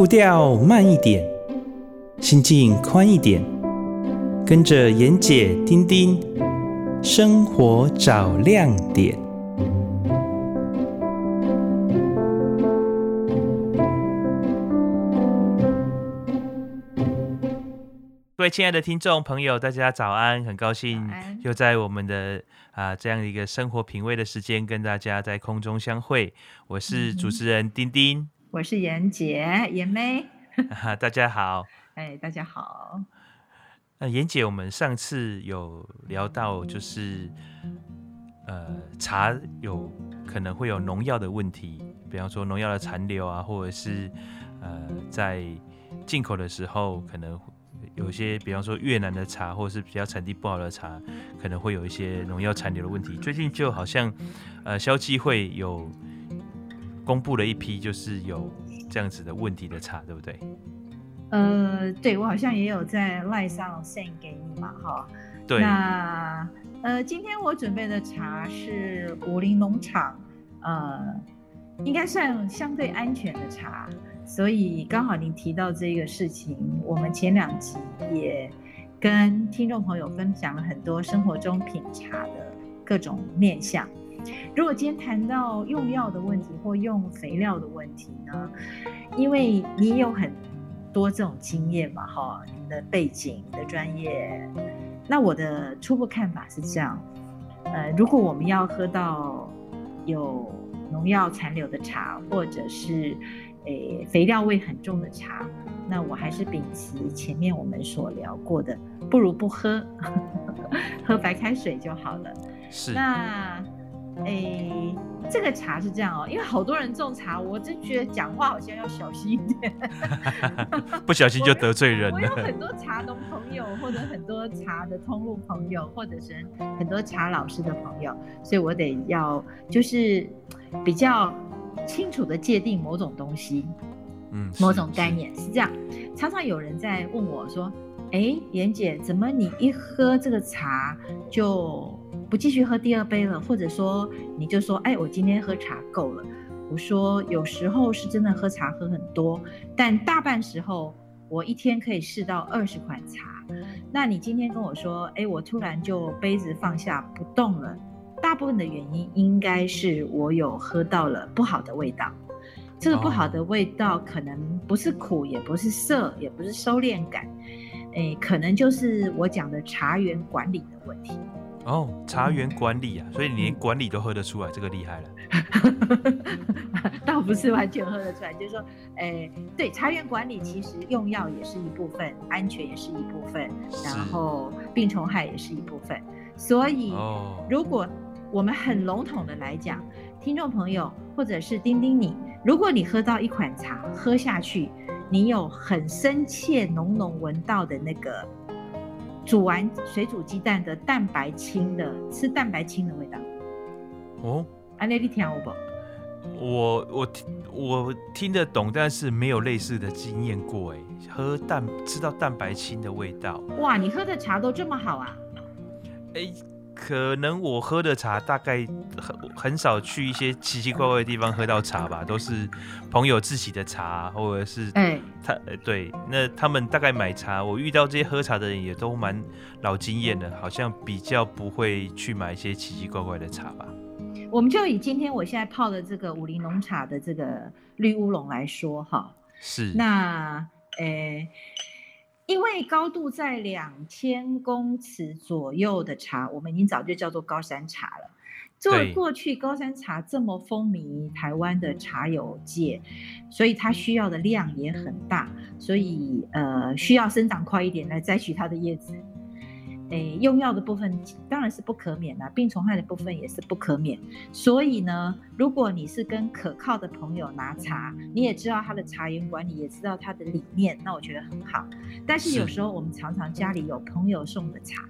步调慢一点，心境宽一点，跟着妍姐、丁丁，生活找亮点。各位亲爱的听众朋友，大家早安！很高兴又在我们的啊这样一个生活品味的时间，跟大家在空中相会。我是主持人丁丁。我是妍姐，妍妹，大家好，哎，大家好。那妍姐，我们上次有聊到，就是呃，茶有可能会有农药的问题，比方说农药的残留啊，或者是呃，在进口的时候，可能有些，比方说越南的茶，或者是比较产地不好的茶，可能会有一些农药残留的问题。最近就好像呃，消基会有。公布了一批，就是有这样子的问题的茶，对不对？呃，对，我好像也有在 LINE 上 send 给你嘛，哈。对。那呃，今天我准备的茶是武林农场，呃，应该算相对安全的茶，所以刚好您提到这个事情，我们前两集也跟听众朋友分享了很多生活中品茶的各种面向。如果今天谈到用药的问题或用肥料的问题呢？因为你有很多这种经验嘛，哈，你的背景、你的专业，那我的初步看法是这样，呃，如果我们要喝到有农药残留的茶，或者是诶肥料味很重的茶，那我还是秉持前面我们所聊过的，不如不喝，喝白开水就好了。是。那。哎，这个茶是这样哦，因为好多人种茶，我就觉得讲话好像要小心一点，不小心就得罪人了。我有很多茶农朋友，或者很多茶的通路朋友，或者是很多茶老师的朋友，所以我得要就是比较清楚的界定某种东西，嗯，某种概念是，是这样。常常有人在问我说：“哎，妍姐，怎么你一喝这个茶就？”不继续喝第二杯了，或者说你就说，哎，我今天喝茶够了。我说有时候是真的喝茶喝很多，但大半时候我一天可以试到二十款茶。那你今天跟我说，哎，我突然就杯子放下不动了，大部分的原因应该是我有喝到了不好的味道。这个不好的味道可能不是苦，也不是涩，也不是收敛感，哎，可能就是我讲的茶园管理的问题。哦，茶园管理啊，所以你连管理都喝得出来，这个厉害了。倒不是完全喝得出来，就是说，哎，对，茶园管理其实用药也是一部分，安全也是一部分，然后病虫害也是一部分。所以，如果我们很笼统的来讲，听众朋友或者是丁丁你，如果你喝到一款茶，喝下去，你有很深切浓浓闻到的那个。煮完水煮鸡蛋的蛋白清的，吃蛋白清的味道。哦，安内你听我不？我我听我听得懂，但是没有类似的经验过。哎，喝蛋吃到蛋白清的味道。哇，你喝的茶都这么好啊？哎。可能我喝的茶大概很很少去一些奇奇怪怪的地方喝到茶吧，都是朋友自己的茶，或者是哎他对，那他们大概买茶，我遇到这些喝茶的人也都蛮老经验的，好像比较不会去买一些奇奇怪怪的茶吧。我们就以今天我现在泡的这个武林农茶的这个绿乌龙来说哈，是那诶。因为高度在两千公尺左右的茶，我们已经早就叫做高山茶了。作为过去高山茶这么风靡台湾的茶友界，所以它需要的量也很大，所以呃需要生长快一点来摘取它的叶子。诶，用药的部分当然是不可免啦，病虫害的部分也是不可免。所以呢，如果你是跟可靠的朋友拿茶，你也知道他的茶园管理，也知道他的理念，那我觉得很好。但是有时候我们常常家里有朋友送的茶，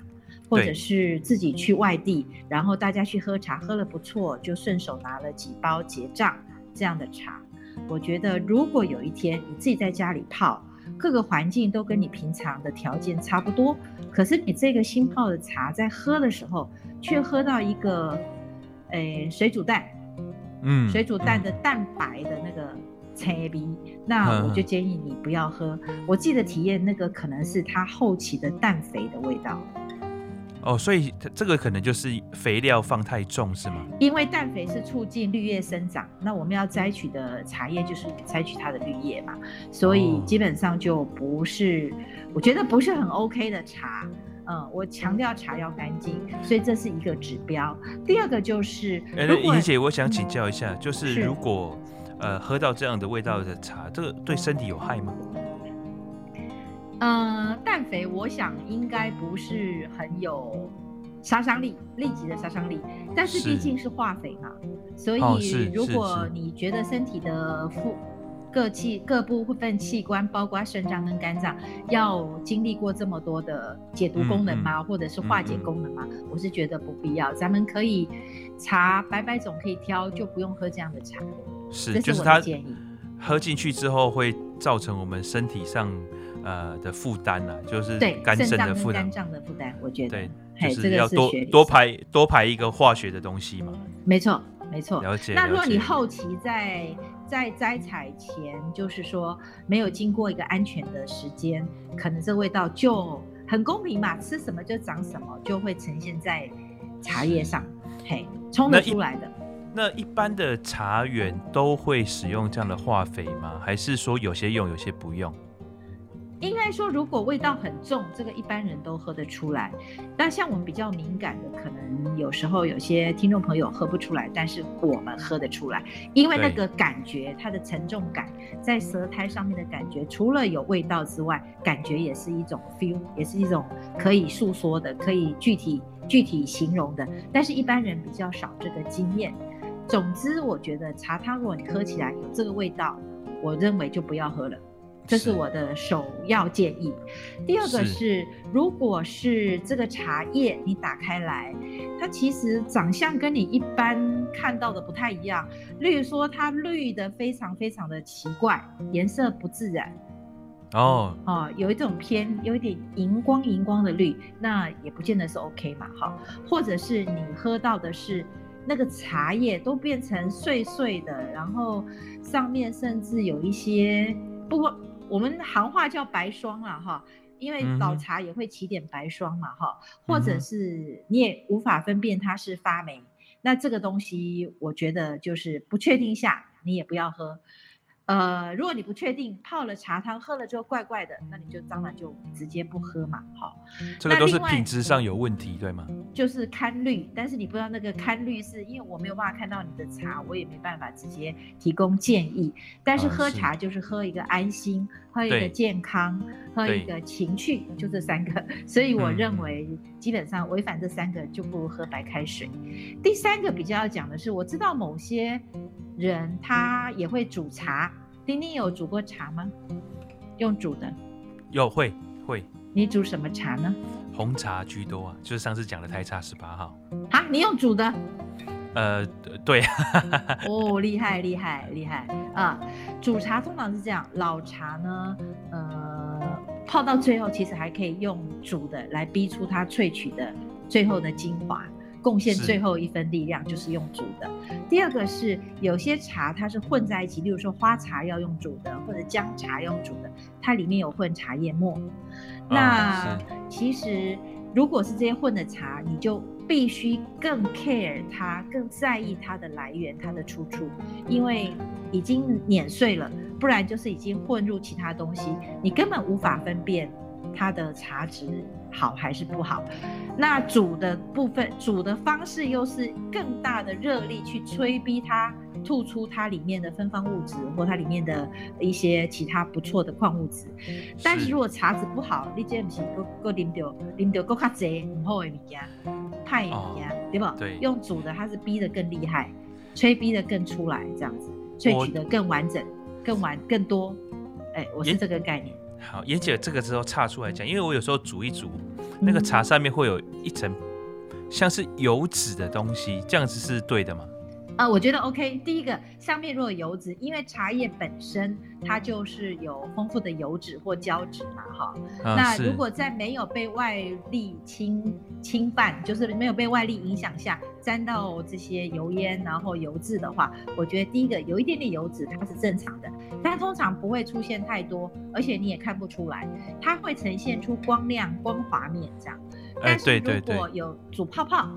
或者是自己去外地，然后大家去喝茶，喝了不错，就顺手拿了几包结账这样的茶。我觉得如果有一天你自己在家里泡，各个环境都跟你平常的条件差不多，可是你这个新泡的茶在喝的时候，却喝到一个，诶，水煮蛋，嗯，水煮蛋的蛋白的那个茶味，那我就建议你不要喝。我记得体验那个可能是它后期的氮肥的味道。哦，所以这个可能就是肥料放太重，是吗？因为氮肥是促进绿叶生长，那我们要摘取的茶叶就是摘取它的绿叶嘛，所以基本上就不是，我觉得不是很 OK 的茶。嗯，我强调茶要干净，所以这是一个指标。第二个就是，哎，怡姐，我想请教一下，就是如果呃喝到这样的味道的茶，这个对身体有害吗？呃，氮肥我想应该不是很有杀伤力，立即的杀伤力，但是毕竟是化肥嘛，所以如果你觉得身体的负各器各部分器官，包括肾脏跟肝脏，要经历过这么多的解毒功能吗？嗯嗯、或者是化解功能吗？嗯嗯、我是觉得不必要，咱们可以茶白白种可以挑，就不用喝这样的茶。是，这是我的建议。喝进去之后会造成我们身体上。呃的负担呢，就是肝肾的负担，肝脏的负担，我觉得对，就是要多多排多排一个化学的东西嘛。没错，没错。了解。那如果你后期在在摘采前，就是说没有经过一个安全的时间，可能这味道就很公平嘛，吃什么就长什么，就会呈现在茶叶上，嘿，冲得出来的。那一般的茶园都会使用这样的化肥吗？还是说有些用，有些不用？应该说，如果味道很重，这个一般人都喝得出来。那像我们比较敏感的，可能有时候有些听众朋友喝不出来，但是我们喝得出来，因为那个感觉，它的沉重感，在舌苔上面的感觉，除了有味道之外，感觉也是一种 feel，也是一种可以诉说的、可以具体具体形容的。但是一般人比较少这个经验。总之，我觉得茶汤如果你喝起来有这个味道，我认为就不要喝了。这是我的首要建议。第二个是，是如果是这个茶叶你打开来，它其实长相跟你一般看到的不太一样。例如说，它绿的非常非常的奇怪，颜色不自然。哦哦，有一种偏有一点荧光荧光的绿，那也不见得是 OK 嘛。哈，或者是你喝到的是那个茶叶都变成碎碎的，然后上面甚至有一些不过。我们行话叫白霜了哈，因为老茶也会起点白霜嘛哈，或者是你也无法分辨它是发霉，那这个东西我觉得就是不确定下你也不要喝。呃，如果你不确定泡了茶汤喝了之后怪怪的，那你就当然就直接不喝嘛。好，这个都是品质上有问题，对吗？就是堪绿，但是你不知道那个堪绿是因为我没有办法看到你的茶，我也没办法直接提供建议。但是喝茶就是喝一个安心，喝一个健康，喝一个情趣，就这三个。所以我认为基本上违反这三个就不如喝白开水。第三个比较要讲的是，我知道某些人他也会煮茶。丁丁有煮过茶吗？用煮的？有会会。你煮什么茶呢？红茶居多啊，就是上次讲的台茶十八号。啊，你用煮的？呃，对。哦，厉害厉害厉害啊！煮茶通常是这样，老茶呢，呃，泡到最后其实还可以用煮的来逼出它萃取的最后的精华。贡献最后一分力量就是用煮的。第二个是有些茶它是混在一起，例如说花茶要用煮的，或者姜茶用煮的，它里面有混茶叶末。那其实如果是这些混的茶，你就必须更 care 它，更在意它的来源、它的出处，因为已经碾碎了，不然就是已经混入其他东西，你根本无法分辨它的茶质好还是不好。那煮的部分，煮的方式又是更大的热力去催逼它吐出它里面的芬芳物质，或它里面的一些其他不错的矿物质。但是如果茶质不好，你这不是够够啉到啉到够卡侪唔好的物件，太物件，对不？对。用煮的，它是逼得更厉害，催逼得更出来，这样子萃取的更完整、更完、更多。哎，我是这个概念。好，妍姐，这个时候岔出来讲，因为我有时候煮一煮，那个茶上面会有一层像是油脂的东西，这样子是对的吗？啊、呃，我觉得 OK。第一个，上面如果有油脂，因为茶叶本身它就是有丰富的油脂或胶质嘛，哈。啊、那如果在没有被外力侵侵犯，就是没有被外力影响下，沾到这些油烟然后油渍的话，我觉得第一个有一点点油脂它是正常的，但通常不会出现太多，而且你也看不出来，它会呈现出光亮光滑面这样。但是如果有煮泡泡，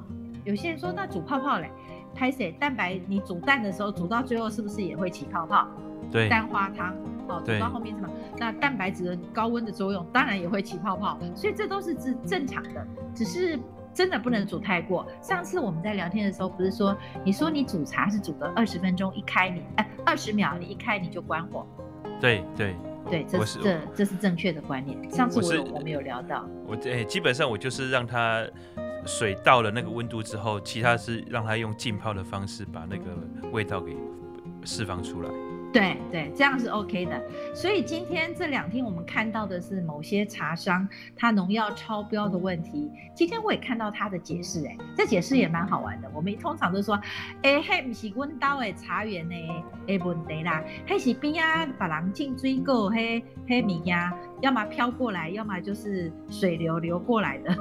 有些人说那煮泡泡嘞？拍水蛋白？你煮蛋的时候煮到最后是不是也会起泡泡？对，蛋花汤哦，煮到后面是什么？那蛋白质的高温的作用当然也会起泡泡，所以这都是正正常的，只是真的不能煮太过。上次我们在聊天的时候不是说，你说你煮茶是煮个二十分钟，一开你哎二十秒你一开你就关火。对对对，这是这这是正确的观念。上次我有我们有聊到，我哎基本上我就是让它。水到了那个温度之后，其他是让它用浸泡的方式把那个味道给释放出来。对对，这样是 OK 的。所以今天这两天我们看到的是某些茶商他农药超标的问题。今天我也看到他的解释，哎，这解释也蛮好玩的。我们通常都说，哎，嘿，不是温刀的茶园呢，哎，问题啦，嘿是边啊，把人进追过，嘿嘿米呀，要么飘过来，要么就是水流流过来的。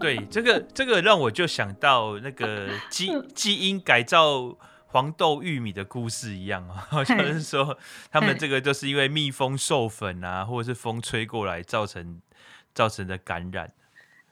对，这个这个让我就想到那个基 基因改造黄豆、玉米的故事一样啊，好像是说他们这个就是因为蜜蜂授粉啊，或者是风吹过来造成造成的感染。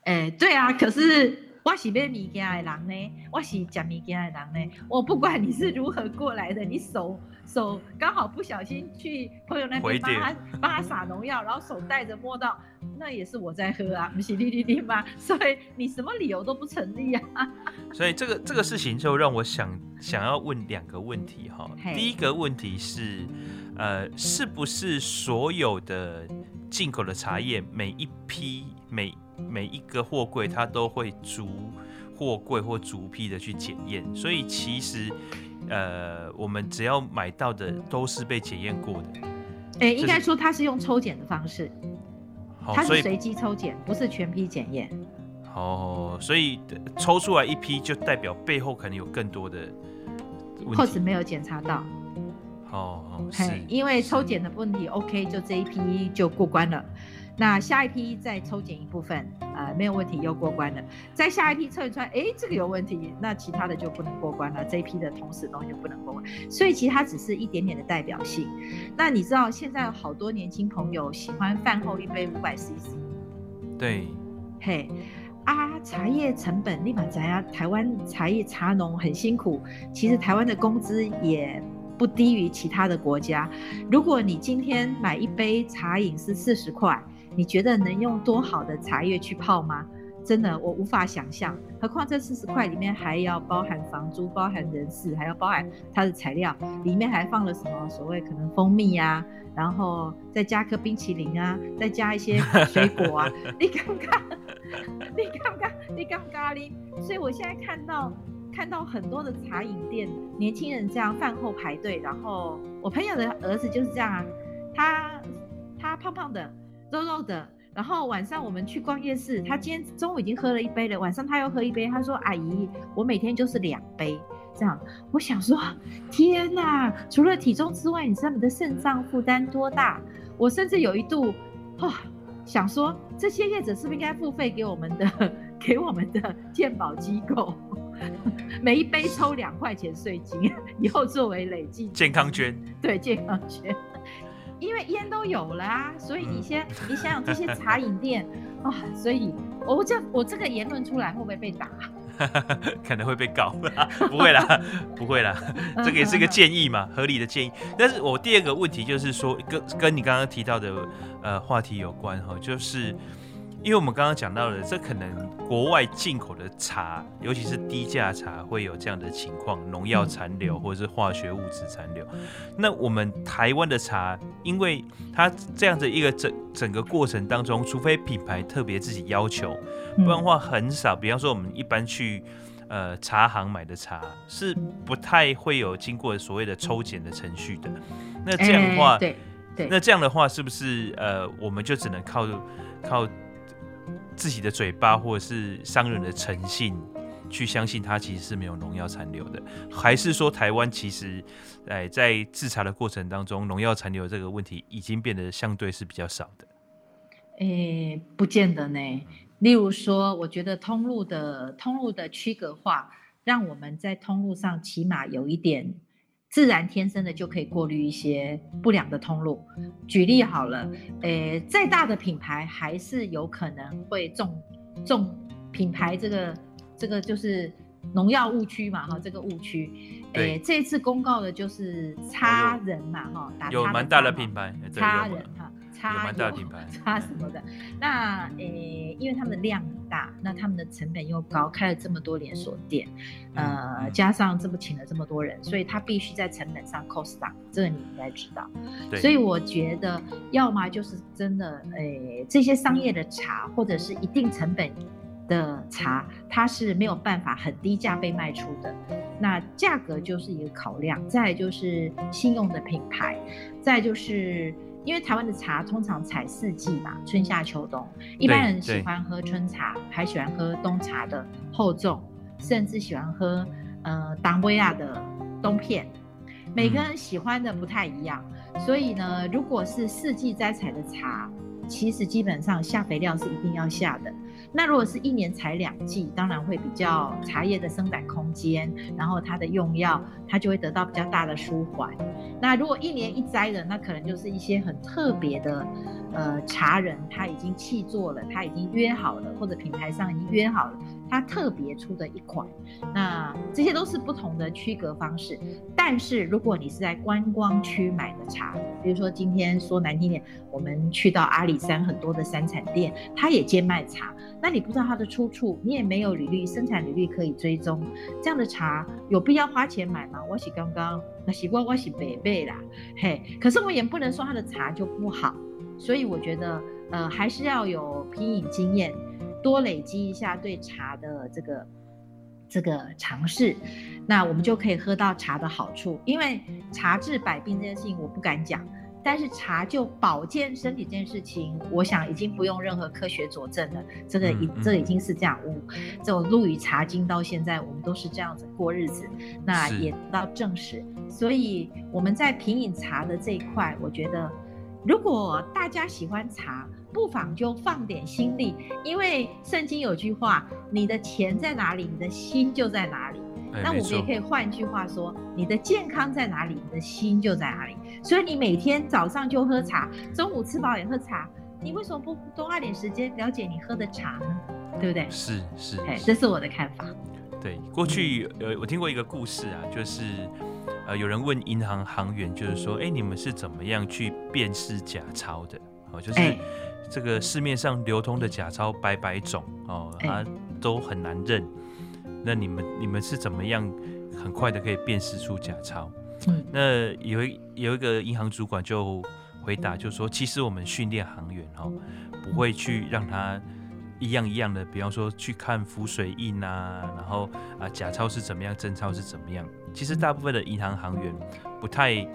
哎，对啊，可是。我是买物件的人呢，我是吃物件的人呢。我不管你是如何过来的，你手手刚好不小心去朋友那边帮他帮他撒农药，然后手带着摸到，那也是我在喝啊，不是滴滴滴吗？所以你什么理由都不成立啊。所以这个这个事情就让我想想要问两个问题哈。第一个问题是，呃，是不是所有的进口的茶叶每一批每每一个货柜，它都会逐货柜或逐批的去检验，所以其实，呃，我们只要买到的都是被检验过的。哎、欸，应该说它是用抽检的方式，它是随机抽检，不是全批检验。哦，所以抽出来一批就代表背后可能有更多的，或者没有检查到。哦，是，因为抽检的问题，OK，就这一批就过关了。那下一批再抽检一部分，呃，没有问题又过关了。再下一批测出来，哎，这个有问题，那其他的就不能过关了。这一批的同时东西就不能过关。所以其实它只是一点点的代表性。那你知道现在有好多年轻朋友喜欢饭后一杯五百 CC。对。嘿，啊，茶叶成本立马涨啊！台湾茶叶茶农很辛苦，其实台湾的工资也不低于其他的国家。如果你今天买一杯茶饮是四十块。你觉得能用多好的茶叶去泡吗？真的，我无法想象。何况这四十块里面还要包含房租、包含人事，还要包含它的材料，里面还放了什么？所谓可能蜂蜜啊，然后再加颗冰淇淋啊，再加一些水果啊。你刚刚，你刚刚，你刚刚哩。所以我现在看到看到很多的茶饮店，年轻人这样饭后排队，然后我朋友的儿子就是这样啊，他他胖胖的。肉肉的，然后晚上我们去逛夜市，他今天中午已经喝了一杯了，晚上他又喝一杯。他说：“阿姨，我每天就是两杯这样。”我想说：“天哪！除了体重之外，你知道你的肾脏负担多大？”我甚至有一度，哦，想说这些业者是不是应该付费给我们的，给我们的健保机构，每一杯抽两块钱税金，以后作为累计健康捐，对健康捐。因为烟都有了啊，所以你先，你想想这些茶饮店啊、哦，所以我这我这个言论出来会不会被打？可能会被告，不会啦，不会啦，这个也是个建议嘛，合理的建议。但是我第二个问题就是说，跟跟你刚刚提到的呃话题有关哈，就是。因为我们刚刚讲到了，这可能国外进口的茶，尤其是低价茶，会有这样的情况，农药残留或者是化学物质残留。那我们台湾的茶，因为它这样的一个整整个过程当中，除非品牌特别自己要求，不然的话很少。比方说，我们一般去呃茶行买的茶，是不太会有经过所谓的抽检的程序的。那这样的话，对对，那这样的话，是不是呃，我们就只能靠靠？自己的嘴巴，或者是商人的诚信，去相信它其实是没有农药残留的？还是说台湾其实，哎，在制茶的过程当中，农药残留这个问题已经变得相对是比较少的？诶，不见得呢。例如说，我觉得通路的通路的区隔化，让我们在通路上起码有一点自然天生的就可以过滤一些不良的通路。举例好了，诶，再大的品牌还是有可能会中中品牌这个这个就是农药误区嘛，哈，这个误区。诶，这次公告的就是差人嘛，哈，打有蛮大的品牌，差人哈。差什么的？那诶、欸，因为他们的量很大，那他们的成本又高，开了这么多连锁店，呃，加上这么请了这么多人，所以他必须在成本上 cost down，这个你应该知道。所以我觉得，要么就是真的，诶、欸，这些商业的茶或者是一定成本的茶，它是没有办法很低价被卖出的，那价格就是一个考量。再就是信用的品牌，再就是。因为台湾的茶通常采四季嘛，春夏秋冬，一般人喜欢喝春茶，还喜欢喝冬茶的厚重，甚至喜欢喝呃当归亚的冬片，每个人喜欢的不太一样，嗯、所以呢，如果是四季摘采的茶，其实基本上下肥料是一定要下的。那如果是一年采两季，当然会比较茶叶的生长空间，然后它的用药，它就会得到比较大的舒缓。那如果一年一摘的，那可能就是一些很特别的，呃，茶人他已经弃作了，他已经约好了，或者品牌上已经约好了。它特别出的一款，那这些都是不同的区隔方式。但是如果你是在观光区买的茶，比如说今天说难听点，我们去到阿里山很多的山产店，它也兼卖茶，那你不知道它的出处，你也没有履历生产履历可以追踪，这样的茶有必要花钱买吗？我是刚刚那习惯我是北北啦，嘿，可是我也不能说它的茶就不好，所以我觉得呃还是要有品饮经验。多累积一下对茶的这个这个尝试，那我们就可以喝到茶的好处。因为茶治百病这件事情我不敢讲，但是茶就保健身体这件事情，我想已经不用任何科学佐证了。这个已这已经是这样，我这种陆羽茶经到现在，我们都是这样子过日子，那也得到证实。所以我们在品饮茶的这一块，我觉得如果大家喜欢茶。不妨就放点心力，因为圣经有句话：“你的钱在哪里，你的心就在哪里。”那我们也可以换句话说：“你的健康在哪里，你的心就在哪里。”所以你每天早上就喝茶，中午吃饱也喝茶，你为什么不多花点时间了解你喝的茶呢？对不对？是是，哎，这是我的看法。对，过去呃，我听过一个故事啊，就是呃，有人问银行行员，就是说，哎，你们是怎么样去辨识假钞的？哦，就是。欸这个市面上流通的假钞百百种哦，它都很难认。那你们你们是怎么样很快的可以辨识出假钞？嗯，那有一有一个银行主管就回答，就说其实我们训练行员哦，不会去让他一样一样的，比方说去看浮水印啊，然后啊假钞是怎么样，真钞是怎么样。其实大部分的银行行员不太。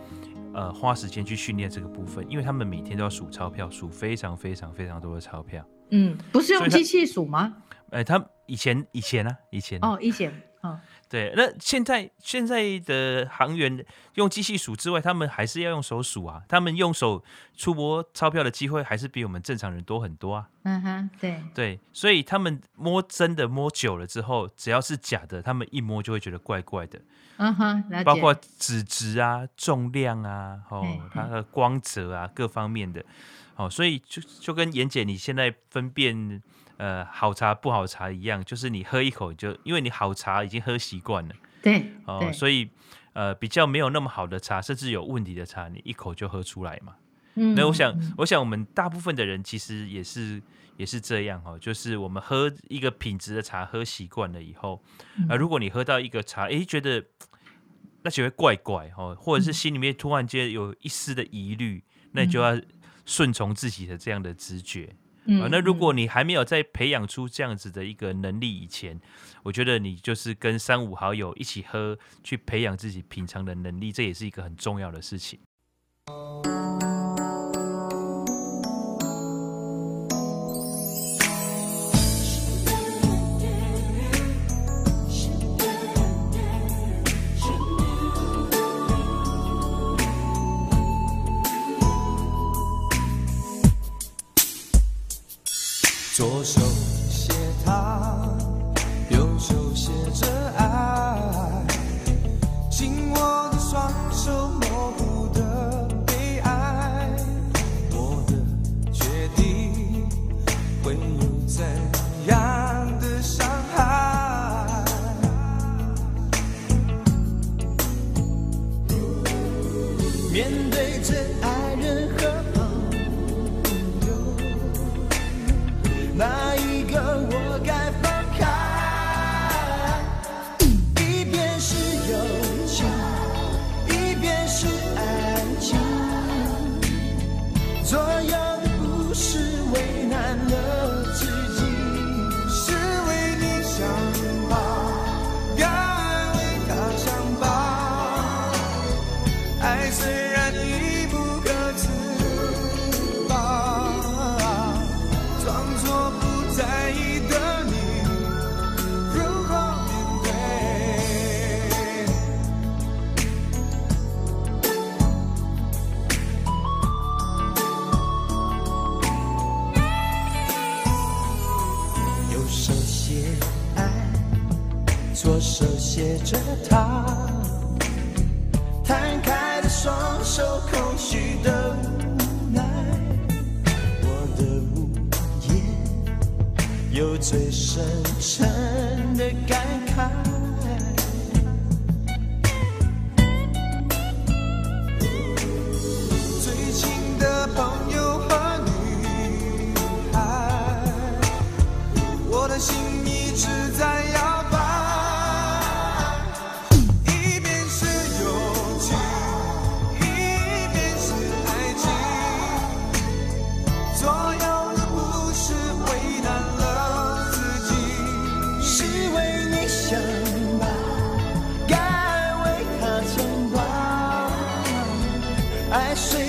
呃，花时间去训练这个部分，因为他们每天都要数钞票，数非常非常非常多的钞票。嗯，不是用机器数吗？哎、呃，他以前以前呢、啊，以前哦，以前哦，对，那现在现在的行员用机器数之外，他们还是要用手数啊。他们用手触摸钞票的机会还是比我们正常人多很多啊。嗯哼，对对，所以他们摸真的摸久了之后，只要是假的，他们一摸就会觉得怪怪的。嗯哼，包括纸质啊、重量啊、哦，它的光泽啊，各方面的，哦，所以就就跟妍姐你现在分辨呃好茶不好茶一样，就是你喝一口就，因为你好茶已经喝习惯了，对，哦，所以呃比较没有那么好的茶，甚至有问题的茶，你一口就喝出来嘛。嗯，那我想，我想我们大部分的人其实也是也是这样哦，就是我们喝一个品质的茶喝习惯了以后，啊、呃，如果你喝到一个茶，诶，觉得。那就会怪怪哦，或者是心里面突然间有一丝的疑虑，那你就要顺从自己的这样的直觉。嗯，那如果你还没有在培养出这样子的一个能力以前，我觉得你就是跟三五好友一起喝，去培养自己品尝的能力，这也是一个很重要的事情。say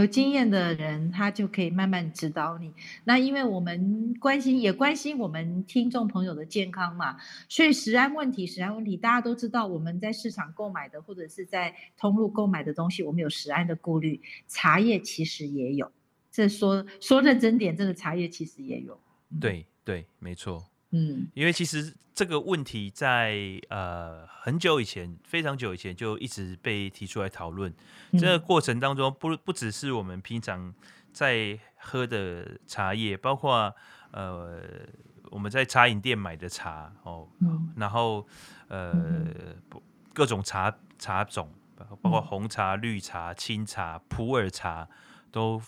有经验的人，他就可以慢慢指导你。那因为我们关心，也关心我们听众朋友的健康嘛，所以食安问题，食安问题，大家都知道，我们在市场购买的或者是在通路购买的东西，我们有食安的顾虑。茶叶其实也有，这说说认真点，这个茶叶其实也有。对对，没错。嗯，因为其实这个问题在呃很久以前，非常久以前就一直被提出来讨论。嗯、这个过程当中不，不不只是我们平常在喝的茶叶，包括呃我们在茶饮店买的茶哦，嗯、然后呃、嗯、各种茶茶种，包括红茶、绿茶、青茶、普洱茶，都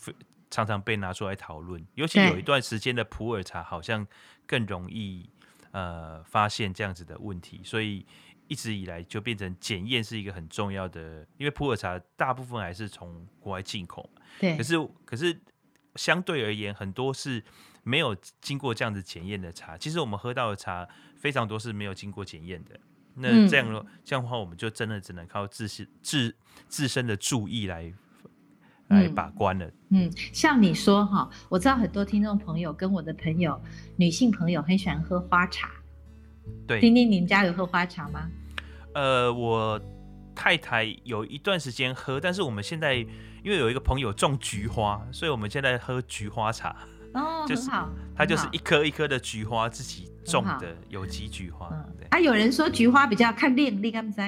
常常被拿出来讨论。尤其有一段时间的普洱茶，好像。更容易呃发现这样子的问题，所以一直以来就变成检验是一个很重要的，因为普洱茶大部分还是从国外进口，对，可是可是相对而言，很多是没有经过这样子检验的茶。其实我们喝到的茶非常多是没有经过检验的，那这样的、嗯、这样的话，我们就真的只能靠自身自自身的注意来来把关了。嗯，像你说哈，我知道很多听众朋友跟我的朋友女性朋友很喜欢喝花茶。对，丁丁，你们家有喝花茶吗？呃，我太太有一段时间喝，但是我们现在因为有一个朋友种菊花，所以我们现在喝菊花茶。哦，就是好，它就是一颗一颗的菊花自己种的有机菊花。对，啊，有人说菊花比较看靓，你敢不知？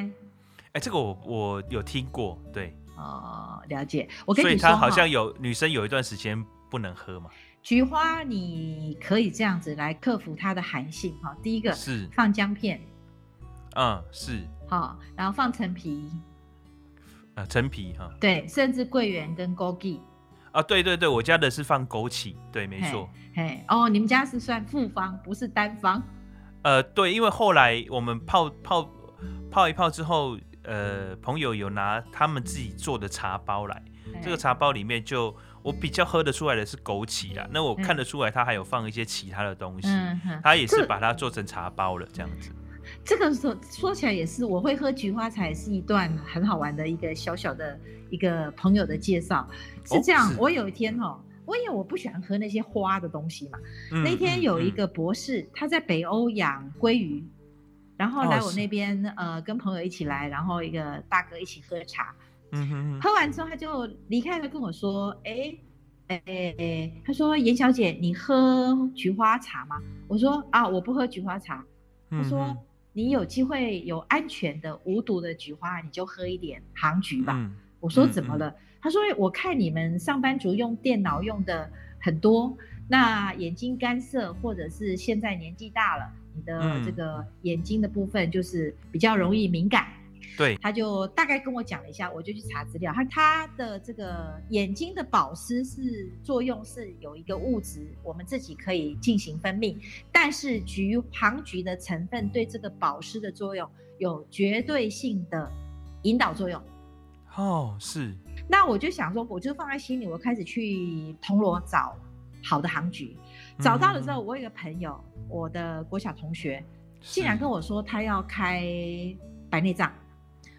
哎，这个我我有听过，对。哦，了解。我跟你说，所以它好像有女生有一段时间不能喝嘛。菊花你可以这样子来克服它的寒性哈。第一个是放姜片，嗯，是。好，然后放陈皮，呃，陈皮哈。对，甚至桂圆跟枸杞。啊，对对对，我家的是放枸杞，对，没错。嘿，哦，你们家是算复方，不是单方。呃，对，因为后来我们泡泡泡一泡之后，呃，朋友有拿他们自己做的茶包来，这个茶包里面就我比较喝得出来的是枸杞啦，那我看得出来它还有放一些其他的东西，它也是把它做成茶包了这样子。这个说说起来也是，我会喝菊花茶也是一段很好玩的一个小小的一个朋友的介绍。是这样，哦、我有一天哦，我因为我不喜欢喝那些花的东西嘛。嗯、那天有一个博士，嗯、他在北欧养鲑鱼，然后来我那边、哦、呃跟朋友一起来，然后一个大哥一起喝茶。嗯哼哼。喝完之后他就离开了，跟我说：“哎哎哎，他说严小姐，你喝菊花茶吗？”我说：“啊，我不喝菊花茶。嗯哼”他说。你有机会有安全的无毒的菊花，你就喝一点杭菊吧。嗯、我说怎么了？他说我看你们上班族用电脑用的很多，那眼睛干涩，或者是现在年纪大了，你的这个眼睛的部分就是比较容易敏感。对，他就大概跟我讲了一下，我就去查资料。他他的这个眼睛的保湿是作用是有一个物质，我们自己可以进行分泌，但是菊杭菊的成分对这个保湿的作用有绝对性的引导作用。哦，是。那我就想说，我就放在心里，我开始去铜锣找好的杭菊，找到了之后，我有一个朋友，我的国小同学，竟然跟我说他要开白内障。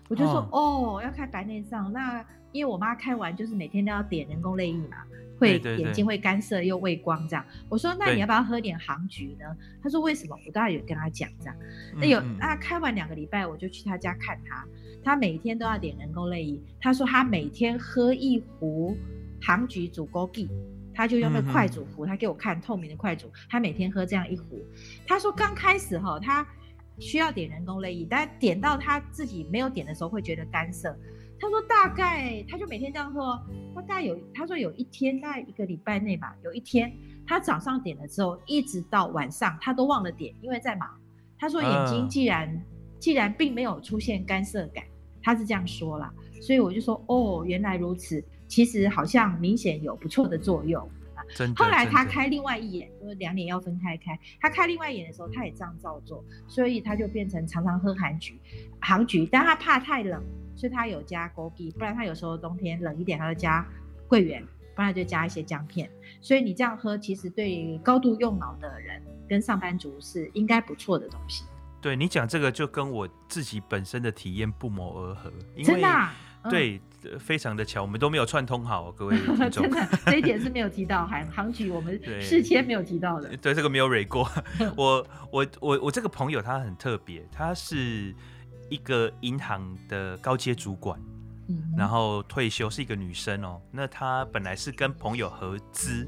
我就说哦，哦，要开白内障，那因为我妈开完就是每天都要点人工泪液嘛，会眼睛会干涩又畏光这样。我说那你要不要喝点杭菊呢？他说为什么？我当然有跟他讲这样。那有那开完两个礼拜，我就去他家看他，他每天都要点人工泪液。他说他每天喝一壶杭菊煮枸杞，他就用那快煮壶，他给我看透明的快煮，他每天喝这样一壶。他说刚开始哈，他。需要点人工泪液，但点到他自己没有点的时候会觉得干涩。他说大概他就每天这样喝，他大概有他说有一天大概一个礼拜内吧，有一天他早上点了之后，一直到晚上他都忘了点，因为在忙。他说眼睛既然、uh. 既然并没有出现干涩感，他是这样说啦。所以我就说哦，原来如此，其实好像明显有不错的作用。后来他开另外一眼，就是两眼要分开开。他开另外一眼的时候，他也这样照做，所以他就变成常常喝杭菊，杭菊。但他怕太冷，所以他有加枸杞，不然他有时候冬天冷一点，他就加桂圆，不然就加一些姜片。所以你这样喝，其实对高度用脑的人跟上班族是应该不错的东西。对你讲这个，就跟我自己本身的体验不谋而合，真的、啊。对，非常的巧，我们都没有串通好，各位 听众。真的，这一点是没有提到，杭杭菊我们 事先没有提到的。对，对这个没有蕊过。我我我我这个朋友他很特别，他是一个银行的高阶主管，嗯、然后退休是一个女生哦。那她本来是跟朋友合资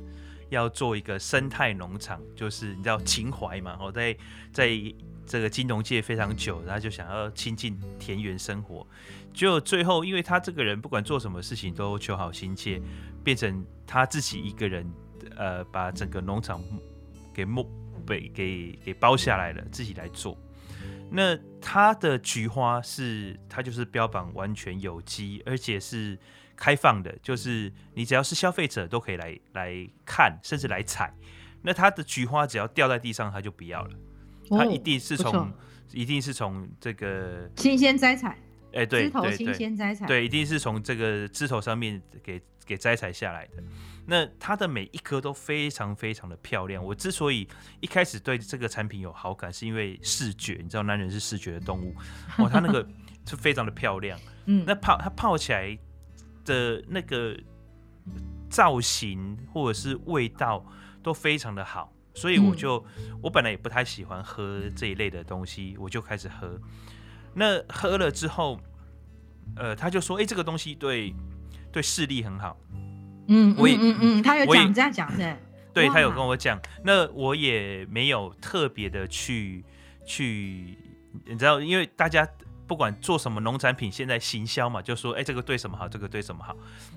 要做一个生态农场，就是你知道情怀嘛，我在在这个金融界非常久，然后就想要亲近田园生活。就最后，因为他这个人不管做什么事情都求好心切，变成他自己一个人，呃，把整个农场给木被给给包下来了，自己来做。那他的菊花是，他就是标榜完全有机，而且是开放的，就是你只要是消费者都可以来来看，甚至来采。那他的菊花只要掉在地上，他就不要了，他一定是从，一定是从这个新鲜摘采。哎，对，枝头新鲜摘采，对，一定是从这个枝头上面给给摘采下来的。那它的每一颗都非常非常的漂亮。我之所以一开始对这个产品有好感，是因为视觉，你知道，男人是视觉的动物，哦，它那个 是非常的漂亮。嗯，那泡它泡起来的那个造型或者是味道都非常的好，所以我就、嗯、我本来也不太喜欢喝这一类的东西，我就开始喝。那喝了之后，呃，他就说，哎、欸，这个东西对对视力很好。嗯，我也嗯嗯，他有讲这样讲的，对，他有跟我讲，那我也没有特别的去去，你知道，因为大家不管做什么农产品，现在行销嘛，就说哎，这个对什么好，这个对什么好，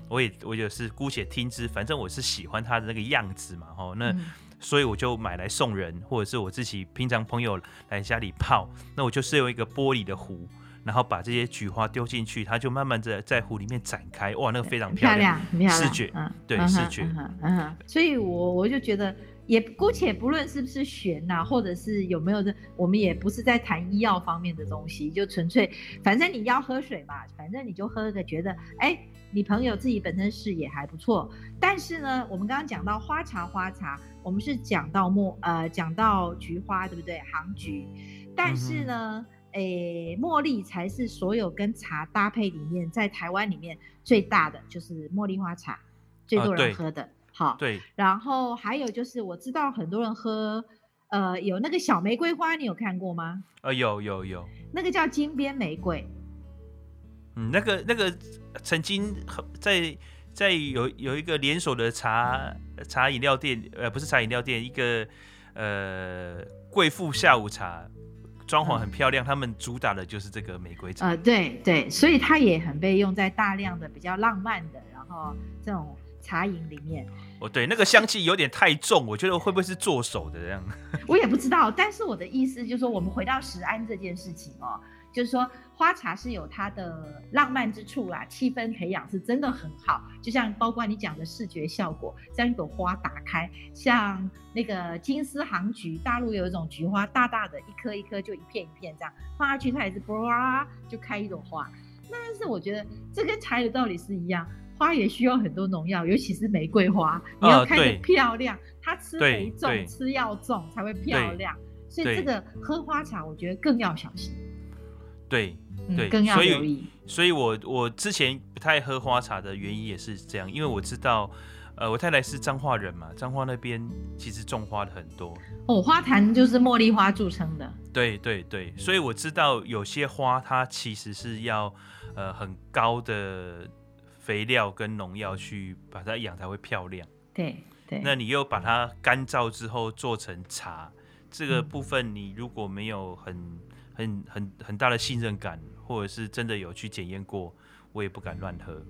我也我也是姑且听之，反正我是喜欢它的那个样子嘛，哦，那、嗯、所以我就买来送人，或者是我自己平常朋友来家里泡，那我就是用一个玻璃的壶。然后把这些菊花丢进去，它就慢慢的在壶里面展开，哇，那个非常漂亮，漂亮，视觉，嗯，对，嗯、视觉，嗯，嗯，所以我我就觉得，也姑且不论是不是玄呐、啊，或者是有没有的，我们也不是在谈医药方面的东西，就纯粹，反正你要喝水嘛，反正你就喝个觉得，哎，你朋友自己本身视野还不错，但是呢，我们刚刚讲到花茶，花茶，我们是讲到茉，呃，讲到菊花，对不对？杭菊，但是呢。嗯诶，茉莉才是所有跟茶搭配里面，在台湾里面最大的就是茉莉花茶，最多人喝的。好、啊，对。然后还有就是，我知道很多人喝，呃，有那个小玫瑰花，你有看过吗？呃，有有有。那个叫金边玫瑰。嗯，那个那个曾经在在有有一个连锁的茶茶饮料店，呃，不是茶饮料店，一个呃贵妇下午茶。装潢很漂亮，他们主打的就是这个玫瑰茶。呃，对对，所以它也很被用在大量的比较浪漫的，然后这种茶饮里面。哦，对，那个香气有点太重，我觉得会不会是做手的这样？我也不知道，但是我的意思就是说，我们回到食安这件事情哦。就是说，花茶是有它的浪漫之处啦，气氛培养是真的很好。就像包括你讲的视觉效果，像一朵花打开，像那个金丝杭菊，大陆有一种菊花，大大的，一颗一颗就一片一片这样放下去，它也是啵就开一朵花。但是我觉得这跟茶的道理是一样，花也需要很多农药，尤其是玫瑰花，你要开得漂亮，它吃肥重，吃药重才会漂亮。所以这个喝花茶，我觉得更要小心。对对，更要留意。所以，所以我我之前不太喝花茶的原因也是这样，因为我知道，呃，我太太是彰化人嘛，彰化那边其实种花的很多。哦，花坛就是茉莉花著称的。对对对，所以我知道有些花它其实是要呃很高的肥料跟农药去把它养才会漂亮。对对。那你又把它干燥之后做成茶，这个部分你如果没有很很很很大的信任感，或者是真的有去检验过，我也不敢乱喝。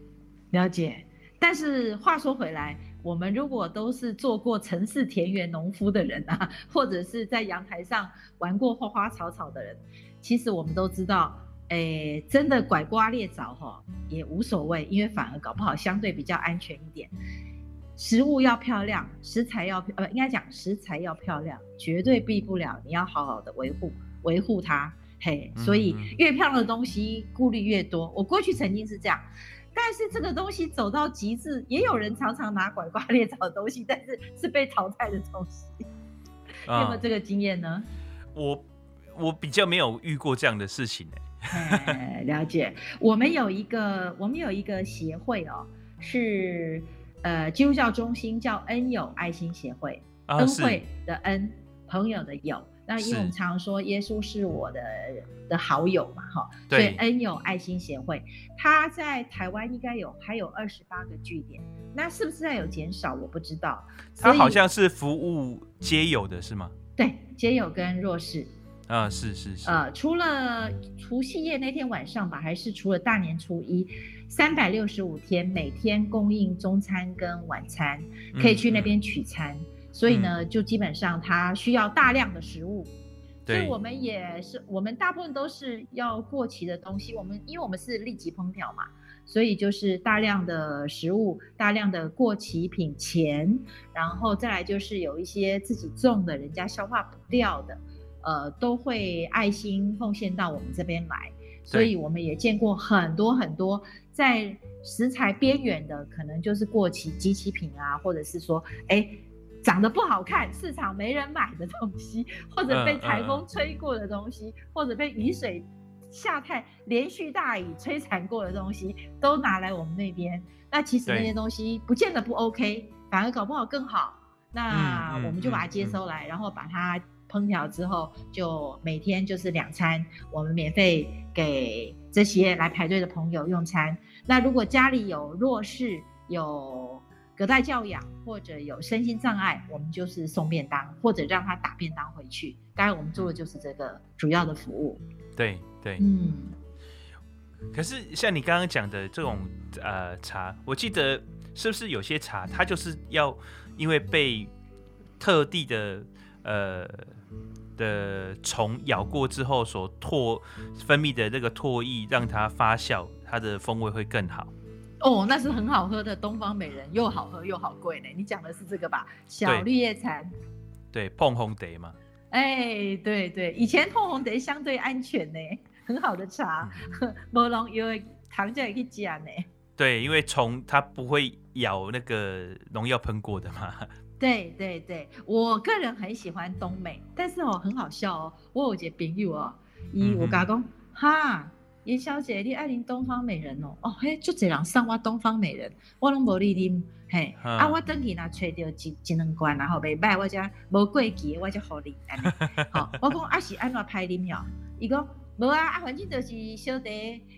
了解，但是话说回来，我们如果都是做过城市田园农夫的人啊，或者是在阳台上玩过花花草草的人，其实我们都知道，诶，真的拐瓜裂枣哈也无所谓，因为反而搞不好相对比较安全一点。食物要漂亮，食材要呃，应该讲食材要漂亮，绝对避不了，你要好好的维护。维护它，嘿，所以越漂亮的东西顾虑越多。我过去曾经是这样，但是这个东西走到极致，也有人常常拿拐瓜裂枣的东西，但是是被淘汰的东西。你有没有这个经验呢？我我比较没有遇过这样的事情 哎。了解。我们有一个我们有一个协会哦，是呃基督教中心叫恩友爱心协会，啊、恩惠的恩，朋友的友。那因为我们常说耶稣是我的的好友嘛，哈，所以恩友爱心协会，他在台湾应该有还有二十八个据点，那是不是在有减少？我不知道。他好像是服务街友的是吗？对，街友跟弱势。啊，是是是。呃，除了除夕夜那天晚上吧，还是除了大年初一，三百六十五天每天供应中餐跟晚餐，可以去那边取餐。嗯嗯所以呢，就基本上它需要大量的食物，所以我们也是，我们大部分都是要过期的东西。我们因为我们是立即烹调嘛，所以就是大量的食物，大量的过期品钱，然后再来就是有一些自己种的，人家消化不掉的，呃，都会爱心奉献到我们这边来。所以我们也见过很多很多在食材边缘的，可能就是过期机器品啊，或者是说，哎，长得不好看，市场没人买的东西，或者被台风吹过的东西，嗯嗯、或者被雨水下太连续大雨摧残过的东西，都拿来我们那边。那其实那些东西不见得不 OK，反而搞不好更好。那我们就把它接收来，然后把它。烹调之后，就每天就是两餐，我们免费给这些来排队的朋友用餐。那如果家里有弱势、有隔代教养或者有身心障碍，我们就是送便当或者让他打便当回去。当然，我们做的就是这个主要的服务。对对，嗯。可是像你刚刚讲的这种呃茶，我记得是不是有些茶它就是要因为被特地的呃。的虫咬过之后所唾分泌的那个唾液，让它发酵，它的风味会更好。哦，那是很好喝的东方美人，又好喝又好贵呢。你讲的是这个吧？小绿叶蝉。对，碰红蝶嘛。哎，对对，以前碰红蝶相对安全呢，很好的茶，没农药的糖就可以加呢。对，因为虫它不会咬那个农药喷过的嘛。对对对，我个人很喜欢东美，但是哦，很好笑哦。我有一个朋友哦，伊我甲讲，哈，严小姐，你爱啉东方美人哦？哦，嘿，就这人送我东方美人，我拢无哩啉，嘿，啊，啊，我等去若揣到一一两罐，然后袂歹，我才无过期，我才互你。好，我讲啊是安怎歹啉哦？伊讲无啊，啊反正就是小茶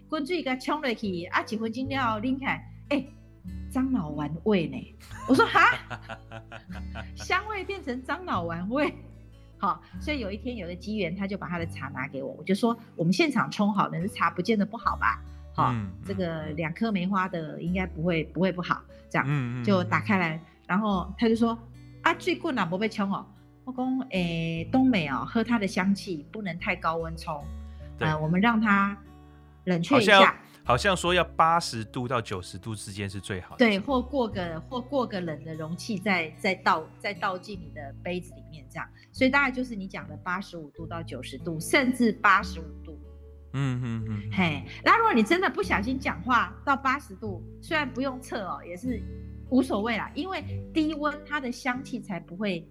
滚水甲冲落去，啊一分钟了后啉起来，诶。樟脑丸味呢？我说哈，香味变成樟脑丸味，好，所以有一天有个机缘，他就把他的茶拿给我，我就说我们现场冲好了，那茶不见得不好吧？好，嗯、这个两颗梅花的应该不会不会不好，这样嗯就打开来，然后他就说啊，最贵哪不被冲哦？我讲诶、欸，东美哦，喝它的香气不能太高温冲，对呃，我们让它冷却一下。好像说要八十度到九十度之间是最好的，对，或过个或过个冷的容器再再倒再倒进你的杯子里面这样，所以大概就是你讲的八十五度到九十度，甚至八十五度。嗯嗯嗯。嘿，那如果你真的不小心讲话到八十度，虽然不用测哦，也是无所谓啦，因为低温它的香气才不会。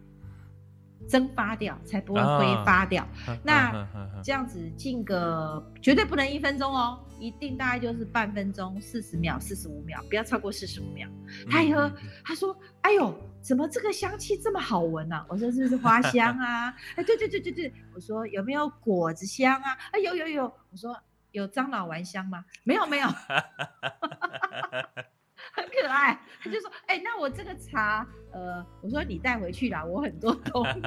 蒸发掉才不会挥发掉。哦、那这样子浸个绝对不能一分钟哦，一定大概就是半分钟，四十秒、四十五秒，不要超过四十五秒。他一喝，他说：“哎呦，怎么这个香气这么好闻啊？”我说：“这是花香啊。” 哎，对对对对对，我说有没有果子香啊？哎，有有有。我说有樟脑丸香吗？没有没有。很可爱，他就说：“哎、欸，那我这个茶，呃，我说你带回去啦，我很多东西。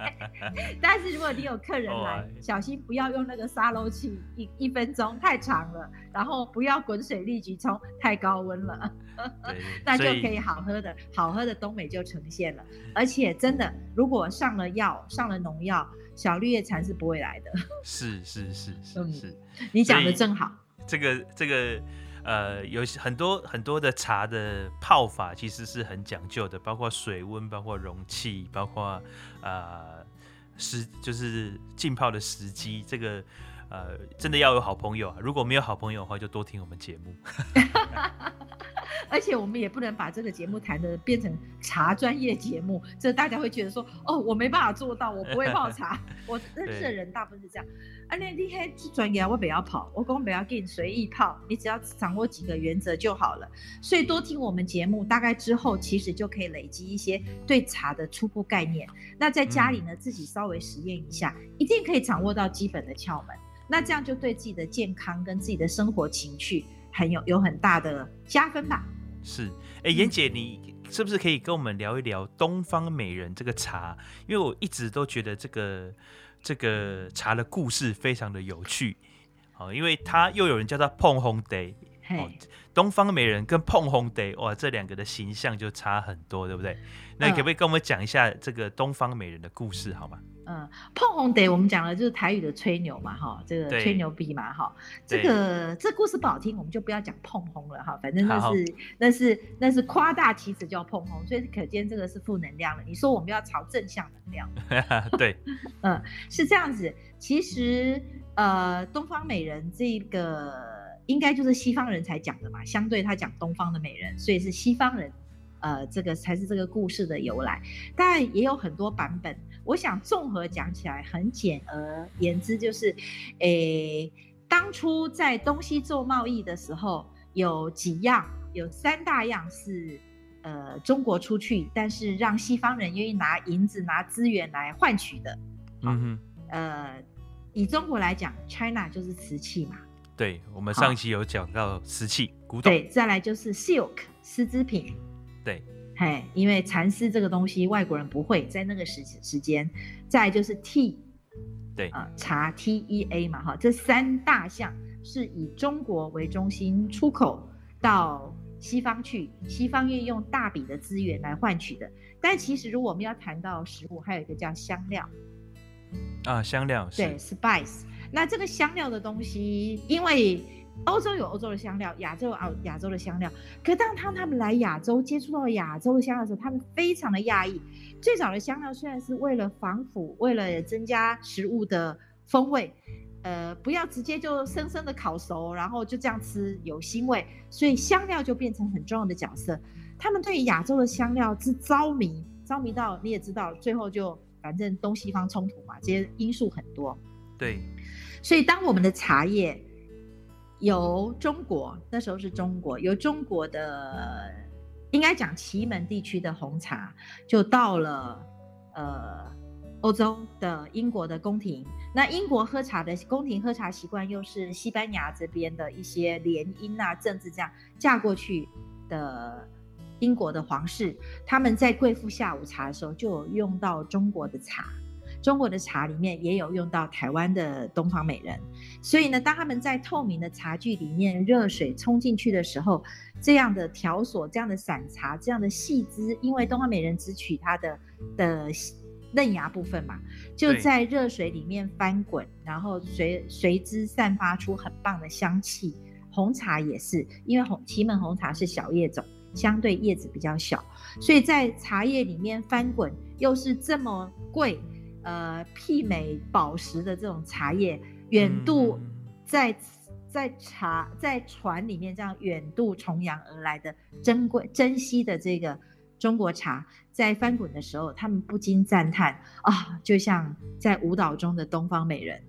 但是如果你有客人来，哦、小心不要用那个沙漏器，一一分钟太长了，然后不要滚水立即冲，太高温了，那就可以好喝的好喝的东美就呈现了。而且真的，如果上了药，上了农药，小绿叶蝉是不会来的。是是是是是，你讲的正好。这个这个。”呃，有很多很多的茶的泡法其实是很讲究的，包括水温，包括容器，包括呃时就是浸泡的时机。这个呃真的要有好朋友啊，如果没有好朋友的话，就多听我们节目。而且我们也不能把这个节目谈的变成茶专业节目，这大家会觉得说，哦，我没办法做到，我不会泡茶。我认识的人大部分是这样，啊，那你还专业，我不要跑，我讲不要给你随意泡，你只要掌握几个原则就好了。所以多听我们节目，大概之后其实就可以累积一些对茶的初步概念。那在家里呢，自己稍微实验一下，一定可以掌握到基本的窍门。那这样就对自己的健康跟自己的生活情趣。很有有很大的加分吧？是，哎、欸，妍姐，你是不是可以跟我们聊一聊东方美人这个茶？因为我一直都觉得这个这个茶的故事非常的有趣。哦，因为它又有人叫它碰红 day，哦，东方美人跟碰红 day，哇，这两个的形象就差很多，对不对？那你可不可以跟我们讲一下这个东方美人的故事，好吗？嗯，碰红得我们讲了就是台语的吹牛嘛，哈，这个吹牛逼嘛，哈，这个这故事不好听，我们就不要讲碰红了，哈，反正那是那是那是夸大其词叫碰红，所以可见这个是负能量了。你说我们要朝正向能量，对，嗯，是这样子。其实呃，东方美人这个应该就是西方人才讲的嘛，相对他讲东方的美人，所以是西方人，呃，这个才是这个故事的由来，当然也有很多版本。我想综合讲起来，很简而言之就是，诶，当初在东西做贸易的时候，有几样，有三大样是，呃，中国出去，但是让西方人愿意拿银子、拿资源来换取的。嗯哼，呃，以中国来讲，China 就是瓷器嘛。对，我们上期有讲到瓷器，古董。对，再来就是 Silk 丝织品。对。嘿，因为蚕丝这个东西外国人不会在那个时时间，再来就是 tea，对啊、呃，茶 T E A 嘛哈，这三大项是以中国为中心出口到西方去，西方愿意用大笔的资源来换取的。但其实如果我们要谈到食物，还有一个叫香料啊，香料对 spice，那这个香料的东西，因为欧洲有欧洲的香料，亚洲有亚洲的香料。可当他他们来亚洲接触到亚洲的香料的时候，他们非常的讶异。最早的香料虽然是为了防腐，为了增加食物的风味，呃，不要直接就生生的烤熟，然后就这样吃有腥味，所以香料就变成很重要的角色。他们对亚洲的香料之着迷，着迷到你也知道，最后就反正东西方冲突嘛，这些因素很多。对，所以当我们的茶叶。由中国，那时候是中国，由中国的应该讲祁门地区的红茶，就到了呃欧洲的英国的宫廷。那英国喝茶的宫廷喝茶习惯，又是西班牙这边的一些联姻啊、政治这样嫁过去的英国的皇室，他们在贵妇下午茶的时候，就有用到中国的茶。中国的茶里面也有用到台湾的东方美人，所以呢，当他们在透明的茶具里面热水冲进去的时候，这样的条索、这样的散茶、这样的细枝，因为东方美人只取它的的嫩芽部分嘛，就在热水里面翻滚，然后随随之散发出很棒的香气。红茶也是，因为红祁门红茶是小叶种，相对叶子比较小，所以在茶叶里面翻滚，又是这么贵。呃，媲美宝石的这种茶叶，远渡在在茶在船里面这样远渡重洋而来的珍贵珍惜的这个中国茶，在翻滚的时候，他们不禁赞叹啊，就像在舞蹈中的东方美人。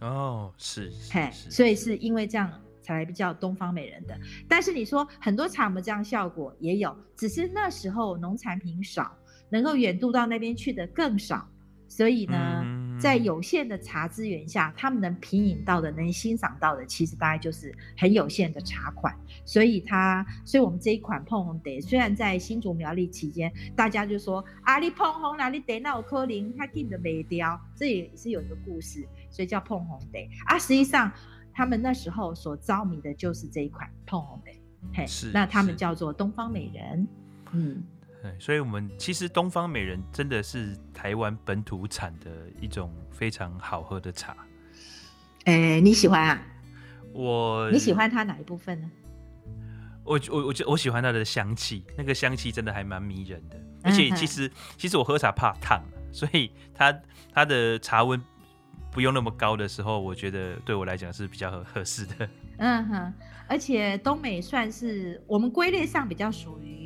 哦，是，嘿，所以是因为这样才来比较东方美人的。但是你说很多茶有没有这样效果？也有，只是那时候农产品少，能够远渡到那边去的更少。所以呢，在有限的茶资源下，他们能品饮到的、能欣赏到的，其实大概就是很有限的茶款。所以它，所以我们这一款碰红茶，虽然在新竹苗栗期间，大家就说啊，你碰红哪里得那我柯林，他定的没雕，这也是有一个故事，所以叫碰红茶啊。实际上，他们那时候所着迷的就是这一款碰红茶，嘿，是那他们叫做东方美人，嗯。对，所以，我们其实东方美人真的是台湾本土产的一种非常好喝的茶。哎、欸，你喜欢啊？我你喜欢它哪一部分呢？我我我我喜欢它的香气，那个香气真的还蛮迷人的。而且，其实、嗯、其实我喝茶怕烫，所以它它的茶温不用那么高的时候，我觉得对我来讲是比较合合适的。嗯哼，而且东美算是我们归类上比较属于。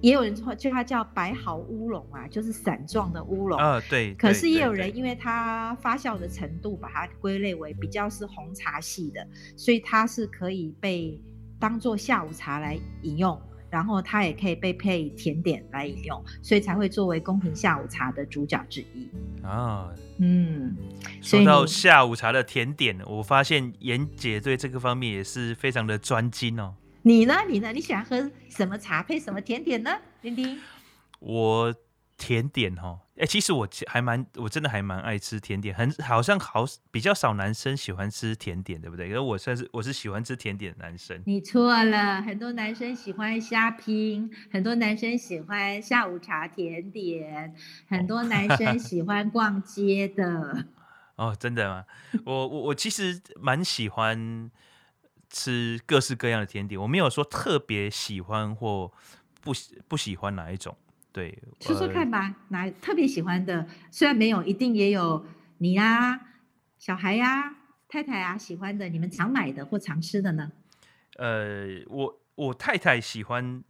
也有人说，就它叫白毫乌龙啊，就是散状的乌龙。啊，对。可是也有人因为它发酵的程度，把它归类为比较是红茶系的，所以它是可以被当做下午茶来饮用，然后它也可以被配甜点来饮用，所以才会作为宫廷下午茶的主角之一。啊，嗯。说到下午茶的甜点，我发现妍姐对这个方面也是非常的专精哦。你呢？你呢？你喜欢喝什么茶配什么甜点呢？丁丁，我甜点哦，哎、欸，其实我还蛮，我真的还蛮爱吃甜点，很好像好比较少男生喜欢吃甜点，对不对？因为我算是我是喜欢吃甜点的男生。你错了，很多男生喜欢虾拼，很多男生喜欢下午茶甜点，很多男生 喜欢逛街的。哦，真的吗？我我我其实蛮喜欢吃各式各样的甜点，我没有说特别喜欢或不喜不喜欢哪一种。对，说说看吧，哪特别喜欢的？虽然没有，一定也有你呀、啊、小孩呀、啊、太太啊喜欢的，你们常买的或常吃的呢？呃，我我太太喜欢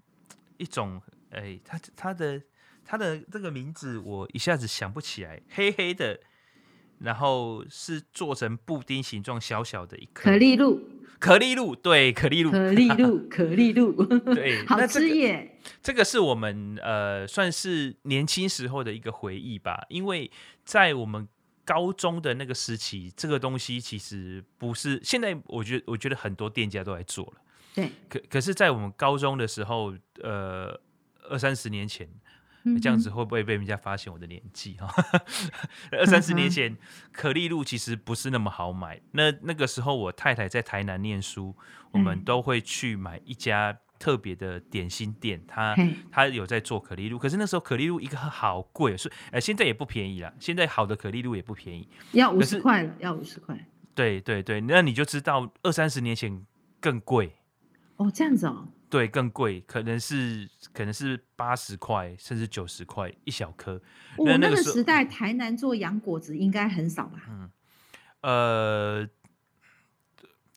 一种，哎，她她的她的这个名字我一下子想不起来，黑黑的，然后是做成布丁形状，小小的一颗可丽露。可丽露，对，可丽露，可丽露，可丽露，对，好吃耶。这个是我们呃，算是年轻时候的一个回忆吧。因为在我们高中的那个时期，这个东西其实不是现在，我觉得我觉得很多店家都在做了。对，可可是，在我们高中的时候，呃，二三十年前。这样子会不会被人家发现我的年纪哈？二三十年前，可丽露其实不是那么好买。那那个时候，我太太在台南念书，我们都会去买一家特别的点心店，他他有在做可丽露。可是那时候可丽露一个好贵，是呃现在也不便宜了。现在好的可丽露也不便宜，要五十块了，要五十块。对对对，那你就知道二三十年前更贵。哦，这样子哦。对，更贵，可能是可能是八十块，甚至九十块一小颗。我、哦、那，那个时代，台南做洋果子应该很少吧？嗯，呃，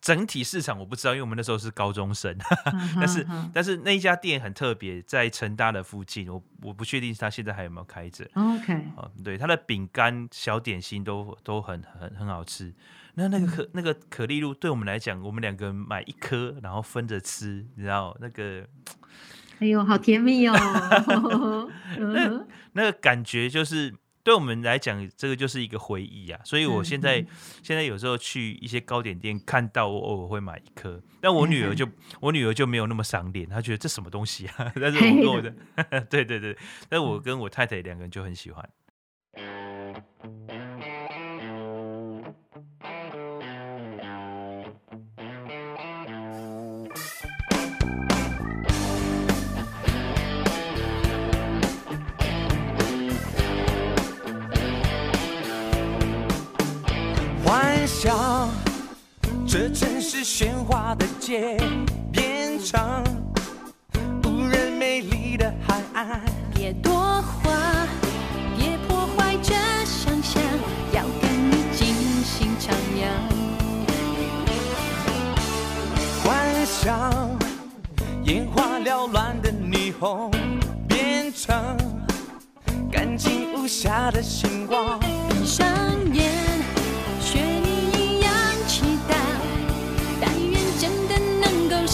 整体市场我不知道，因为我们那时候是高中生。但是但是那一家店很特别，在成大的附近，我我不确定他现在还有没有开着。OK，哦，对，他的饼干、小点心都都很很很好吃。那那个可那个可丽露对我们来讲，我们两个买一颗，然后分着吃，你知道那个？哎呦，好甜蜜哦！那那个感觉就是对我们来讲，这个就是一个回忆啊。所以我现在、嗯、现在有时候去一些糕点店，看到我偶尔会买一颗。但我女儿就 我女儿就没有那么赏脸，她觉得这什么东西啊？但是我跟我的 对对对，但我跟我太太两个人就很喜欢。这城市喧哗的街，变成无人美丽的海岸。别多话，别破坏这想象，要跟你尽兴徜徉。幻想眼花缭乱的霓虹，变成干净无瑕的星光。闭上眼。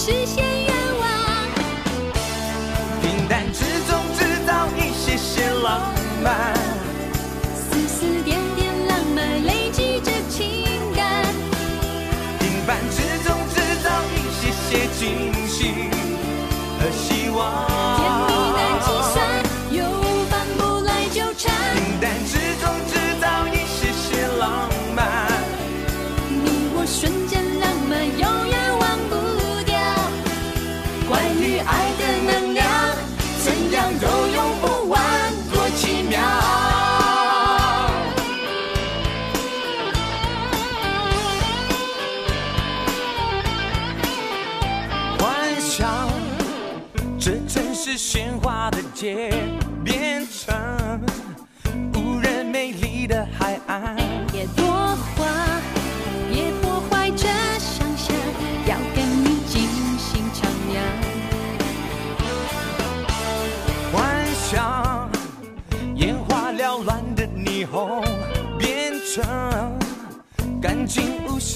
实现愿望，平淡之中制造一些些浪漫，丝丝点点浪漫累积着情感，平凡之中制造一些些惊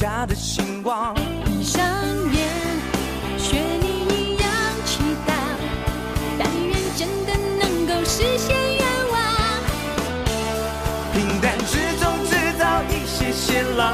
无瑕的星光。闭上眼，学你一样祈祷，但愿真的能够。实现愿望，平淡之中制造一些些浪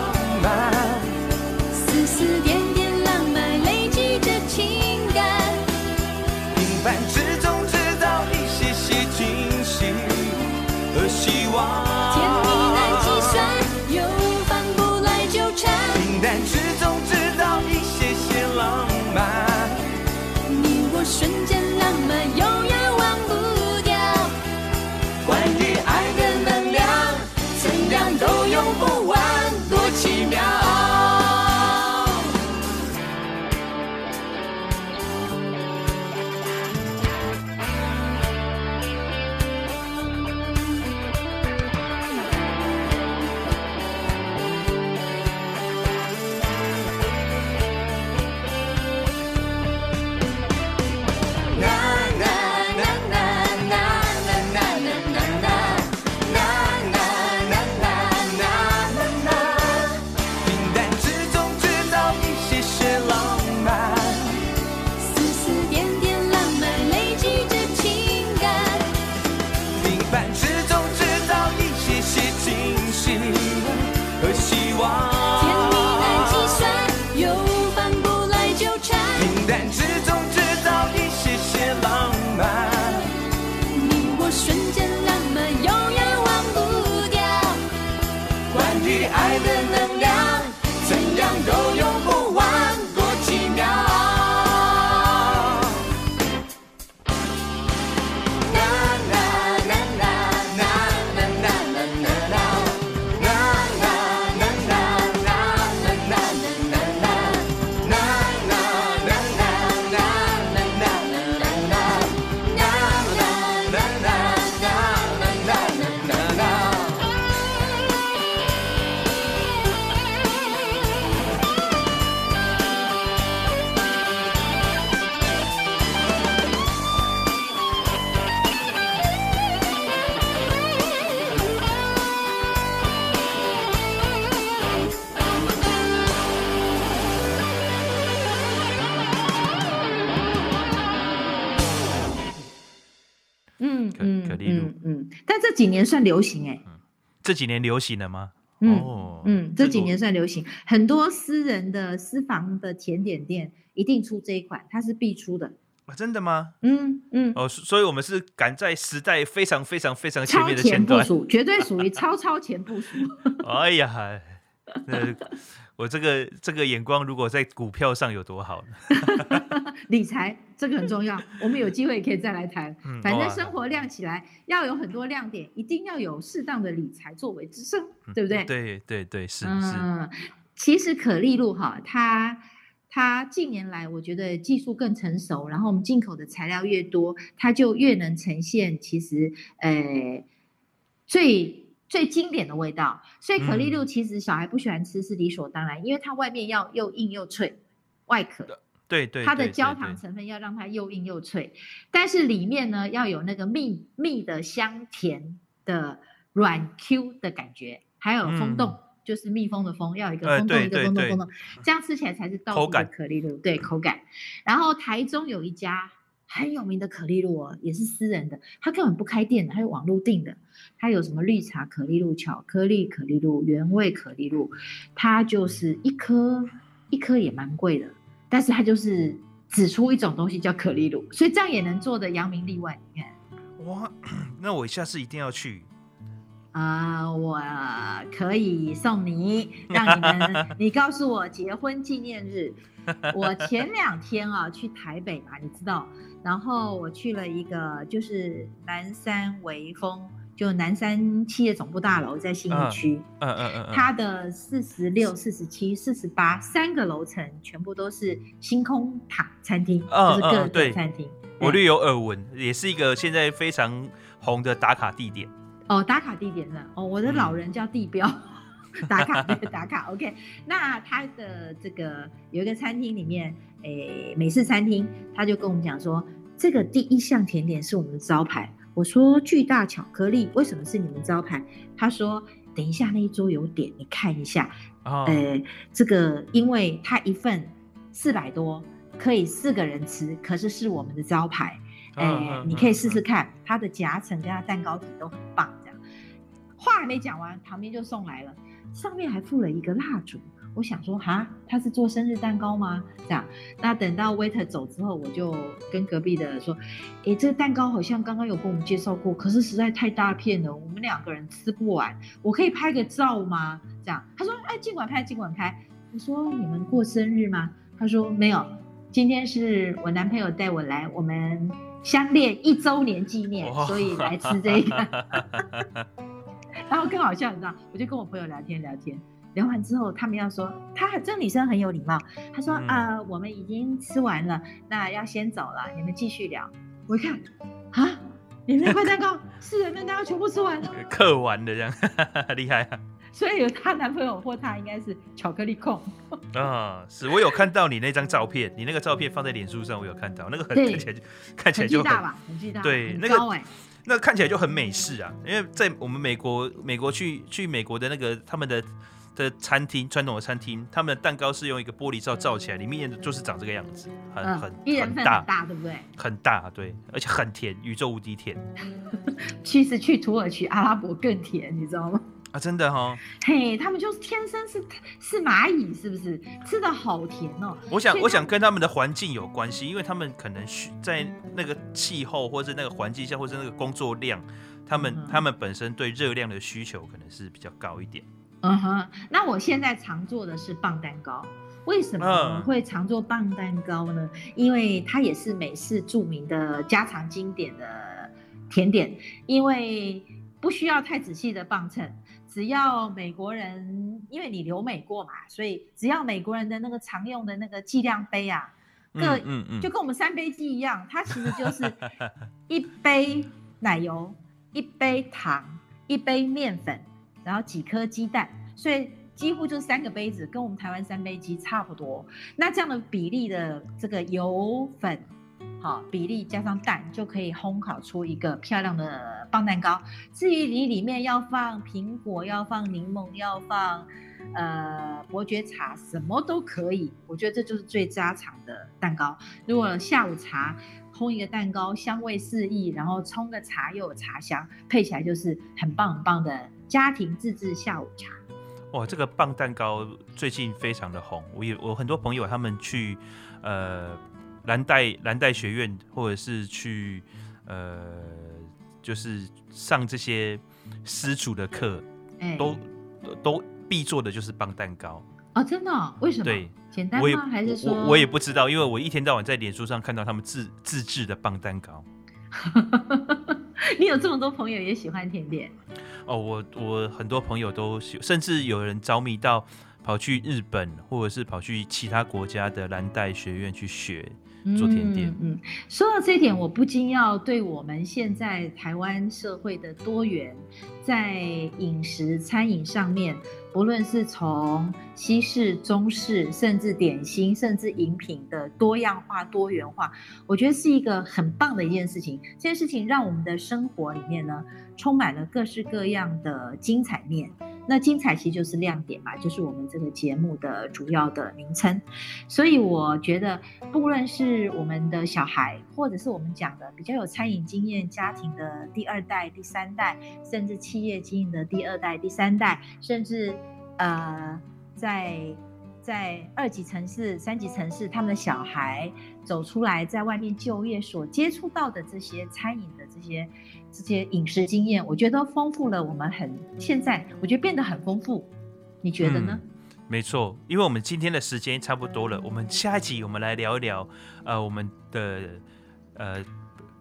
算流行哎。这几年流行了吗？嗯、哦、嗯，这几年算流行，很多私人的私房的甜点店一定出这一款，它是必出的。啊、真的吗？嗯嗯。哦，所以我们是赶在时代非常非常非常前面的前部署，绝对属于 超超前部署。哎呀，那我这个这个眼光，如果在股票上有多好呢？理财这个很重要，我们有机会可以再来谈。反正生活亮起来，要有很多亮点，一定要有适当的理财作为支撑，对不对？对对对，是是。嗯，其实可丽露哈，它它近年来我觉得技术更成熟，然后我们进口的材料越多，它就越能呈现其实呃最最经典的味道。所以可丽露其实小孩不喜欢吃是理所当然，因为它外面要又硬又脆，外壳。对对，它的焦糖成分要让它又硬又脆，但是里面呢要有那个蜜蜜的香甜的软 Q 的感觉，还有蜂洞，嗯、就是蜜蜂的蜂，要有一个蜂洞、呃、一个蜂洞蜂洞，这样吃起来才是道地的可丽露，对口感。然后台中有一家很有名的可丽露哦，也是私人的，他根本不开店的，他有网络订的。他有什么绿茶可丽露、巧克力可丽露、原味可丽露，它就是一颗一颗也蛮贵的。但是它就是只出一种东西叫可丽露，所以这样也能做的扬名立万。你看，哇，那我下次一定要去啊、呃！我可以送你，让你们，你告诉我结婚纪念日。我前两天啊去台北嘛，你知道，然后我去了一个就是南山微风。就南山企业总部大楼在新义区，嗯嗯嗯，它的四十六、四十七、四十八三个楼层全部都是星空塔餐厅，嗯、就是各个餐厅。我略有耳闻，也是一个现在非常红的打卡地点。哦，打卡地点呢哦，我的老人叫地标，嗯、打卡对打卡。OK，那他的这个有一个餐厅里面，诶，美式餐厅，他就跟我们讲说，这个第一项甜点是我们的招牌。我说巨大巧克力为什么是你们招牌？他说等一下那一桌有点，你看一下。哦、呃，这个因为它一份四百多，可以四个人吃，可是是我们的招牌。哎、呃，你可以试试看，它的夹层跟它蛋糕体都很棒。这样，话还没讲完，旁边就送来了，上面还附了一个蜡烛。我想说哈，他是做生日蛋糕吗？这样，那等到 waiter 走之后，我就跟隔壁的说，诶，这个蛋糕好像刚刚有跟我们介绍过，可是实在太大片了，我们两个人吃不完，我可以拍个照吗？这样，他说，哎，尽管拍，尽管拍。我说，你们过生日吗？他说没有，今天是我男朋友带我来，我们相恋一周年纪念，所以来吃这个。然后更好笑，你知道，我就跟我朋友聊天聊天。聊完之后，他们要说，她这个女生很有礼貌。她说：“啊、嗯呃，我们已经吃完了，那要先走了，你们继续聊。”我一看，啊，你那块 蛋糕，四人份蛋糕全部吃完了，嗑完的这样，厉害啊！所以有她男朋友或她应该是巧克力控啊。是我有看到你那张照片，你那个照片放在脸书上，我有看到那个很看起来就看起来就很，大吧，很巨大，对，很高哎、欸，那看起来就很美式啊。因为在我们美国，美国去去美国的那个他们的。的餐厅，传统的餐厅，他们的蛋糕是用一个玻璃罩罩起来，里面就是长这个样子，很、嗯、很很大，大对不对？很大，对，而且很甜，宇宙无敌甜。其实去土耳其、阿拉伯更甜，你知道吗？啊，真的哈、哦。嘿，他们就是天生是是蚂蚁，是不是？吃的好甜哦。我想，我想跟他们的环境有关系，因为他们可能在那个气候，或者那个环境下，或者那个工作量，他们、嗯、他们本身对热量的需求可能是比较高一点。嗯哼，那我现在常做的是棒蛋糕，为什么会常做棒蛋糕呢？因为它也是美式著名的家常经典的甜点，因为不需要太仔细的磅秤，只要美国人，因为你留美过嘛，所以只要美国人的那个常用的那个计量杯啊，各嗯嗯嗯就跟我们三杯鸡一样，它其实就是一杯奶油，一杯糖，一杯面粉。然后几颗鸡蛋，所以几乎就是三个杯子，跟我们台湾三杯鸡差不多。那这样的比例的这个油粉，好比例加上蛋，就可以烘烤出一个漂亮的棒蛋糕。至于你里面要放苹果，要放柠檬，要放呃伯爵茶，什么都可以。我觉得这就是最家常的蛋糕。如果下午茶烘一个蛋糕，香味四溢，然后冲个茶又有茶香，配起来就是很棒很棒的家庭自制下午茶。哇，这个棒蛋糕最近非常的红。我有我很多朋友他们去呃蓝带蓝带学院，或者是去呃就是上这些师厨的课，欸、都都必做的就是棒蛋糕。哦，真的、哦？为什么？对，简单吗？我也还是说我，我也不知道，因为我一天到晚在脸书上看到他们自自制的棒蛋糕。你有这么多朋友也喜欢甜点？哦，我我很多朋友都喜，甚至有人着迷到跑去日本，或者是跑去其他国家的蓝带学院去学做甜点。嗯，说到这一点，我不禁要对我们现在台湾社会的多元，在饮食餐饮上面，不论是从西式、中式，甚至点心，甚至饮品的多样化、多元化，我觉得是一个很棒的一件事情。这件事情让我们的生活里面呢，充满了各式各样的精彩面。那精彩其实就是亮点嘛，就是我们这个节目的主要的名称。所以我觉得，不论是我们的小孩，或者是我们讲的比较有餐饮经验家庭的第二代、第三代，甚至企业经营的第二代、第三代，甚至呃，在在二级城市、三级城市，他们的小孩走出来在外面就业所接触到的这些餐饮的这些。这些饮食经验，我觉得丰富了我们很现在，我觉得变得很丰富。你觉得呢？嗯，没错，因为我们今天的时间差不多了，我们下一集我们来聊一聊，呃，我们的呃，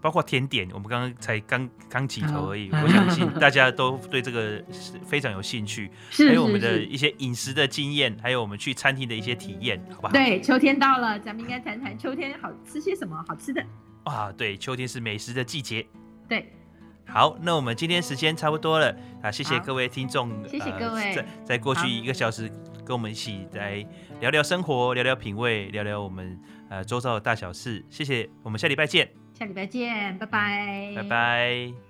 包括甜点，我们刚刚才刚刚起头而已。我相信大家都对这个非常有兴趣，还有我们的一些饮食的经验，还有我们去餐厅的一些体验，好不好？对，秋天到了，咱们应该谈谈秋天好吃些什么好吃的。啊，对，秋天是美食的季节。对。好，那我们今天时间差不多了啊，谢谢各位听众，谢谢各位，呃、在在过去一个小时跟我们一起来聊聊生活，聊聊品味，聊聊我们呃周遭的大小事。谢谢，我们下礼拜见，下礼拜见，拜拜，拜拜。